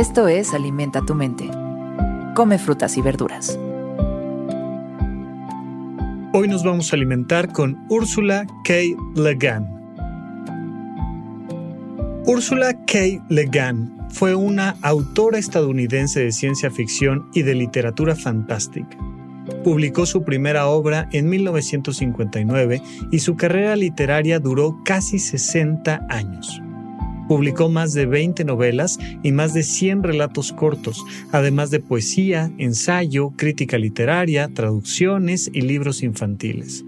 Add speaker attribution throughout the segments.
Speaker 1: Esto es Alimenta tu mente. Come frutas y verduras.
Speaker 2: Hoy nos vamos a alimentar con Úrsula K. Le Guin. Úrsula K. Le Guin fue una autora estadounidense de ciencia ficción y de literatura fantástica. Publicó su primera obra en 1959 y su carrera literaria duró casi 60 años. Publicó más de 20 novelas y más de 100 relatos cortos, además de poesía, ensayo, crítica literaria, traducciones y libros infantiles.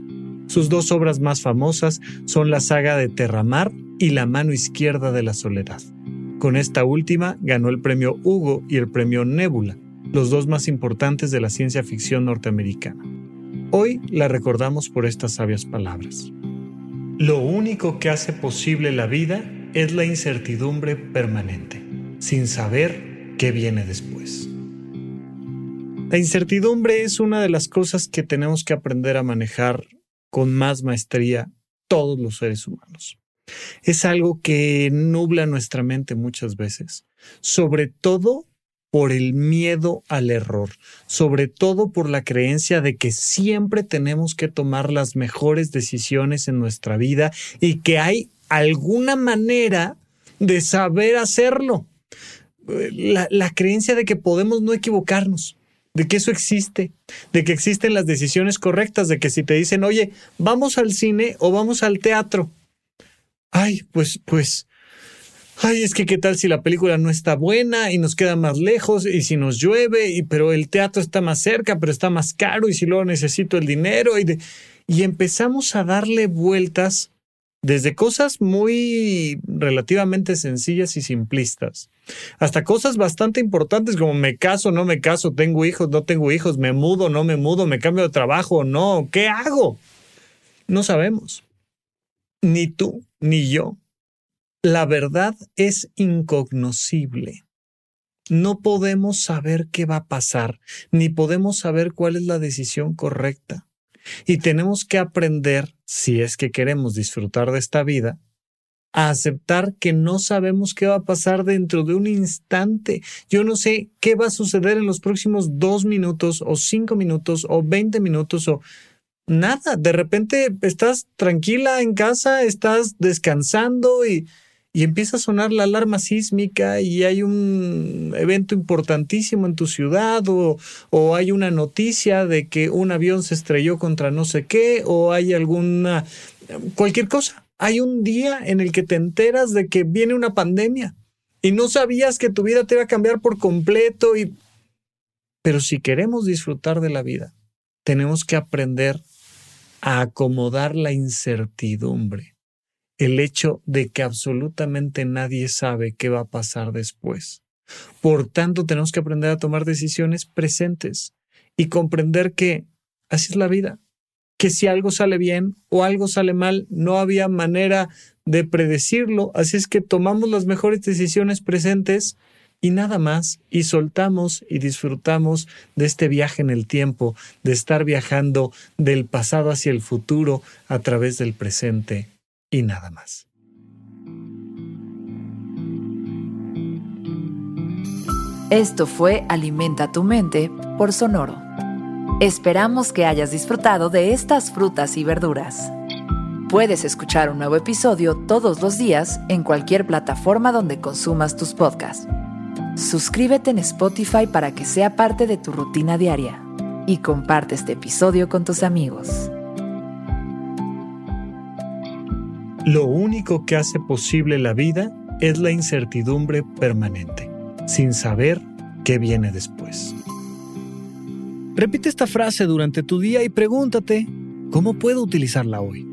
Speaker 2: Sus dos obras más famosas son la saga de Terramar y La mano izquierda de la soledad. Con esta última ganó el premio Hugo y el premio Nebula, los dos más importantes de la ciencia ficción norteamericana. Hoy la recordamos por estas sabias palabras. Lo único que hace posible la vida es la incertidumbre permanente, sin saber qué viene después. La incertidumbre es una de las cosas que tenemos que aprender a manejar con más maestría todos los seres humanos. Es algo que nubla nuestra mente muchas veces, sobre todo por el miedo al error, sobre todo por la creencia de que siempre tenemos que tomar las mejores decisiones en nuestra vida y que hay alguna manera de saber hacerlo. La, creencia de que podemos no equivocarnos, de que eso existe, de que existen las decisiones correctas, de que si te dicen, oye, vamos al cine o vamos al teatro, ay, pues, pues, ay, es que qué tal si la película no está buena y nos queda más lejos y si nos llueve, y, pero el teatro está más cerca, pero está más caro y si luego necesito el dinero y, y empezamos a darle vueltas desde cosas muy relativamente sencillas y simplistas, hasta cosas bastante importantes como me caso, no me caso, tengo hijos, no tengo hijos, me mudo, no me mudo, me cambio de trabajo, no, ¿qué hago? No sabemos. Ni tú, ni yo. La verdad es incognoscible. No podemos saber qué va a pasar, ni podemos saber cuál es la decisión correcta. Y tenemos que aprender, si es que queremos disfrutar de esta vida, a aceptar que no sabemos qué va a pasar dentro de un instante. Yo no sé qué va a suceder en los próximos dos minutos o cinco minutos o veinte minutos o nada. De repente estás tranquila en casa, estás descansando y y empieza a sonar la alarma sísmica y hay un evento importantísimo en tu ciudad o, o, hay una noticia de que un avión se estrelló contra no sé qué o hay alguna cualquier cosa. Hay un día en el que te enteras de que viene una pandemia y no sabías que tu vida te iba a cambiar por completo y pero si queremos disfrutar de la vida, tenemos que aprender a acomodar la incertidumbre el hecho de que absolutamente nadie sabe qué va a pasar después. Por tanto, tenemos que aprender a tomar decisiones presentes y comprender que así es la vida, que si algo sale bien o algo sale mal, no había manera de predecirlo, así es que tomamos las mejores decisiones presentes y nada más, y soltamos y disfrutamos de este viaje en el tiempo, de estar viajando del pasado hacia el futuro a través del presente y nada más.
Speaker 1: Esto fue Alimenta tu mente por Sonoro. Esperamos que hayas disfrutado de estas frutas y verduras. Puedes escuchar un nuevo episodio todos los días en cualquier plataforma donde consumas tus podcasts. Suscríbete en Spotify para que sea parte de tu rutina diaria y comparte este episodio con tus amigos.
Speaker 2: Lo único que hace posible la vida es la incertidumbre permanente, sin saber qué viene después. Repite esta frase durante tu día y pregúntate, ¿cómo puedo utilizarla hoy?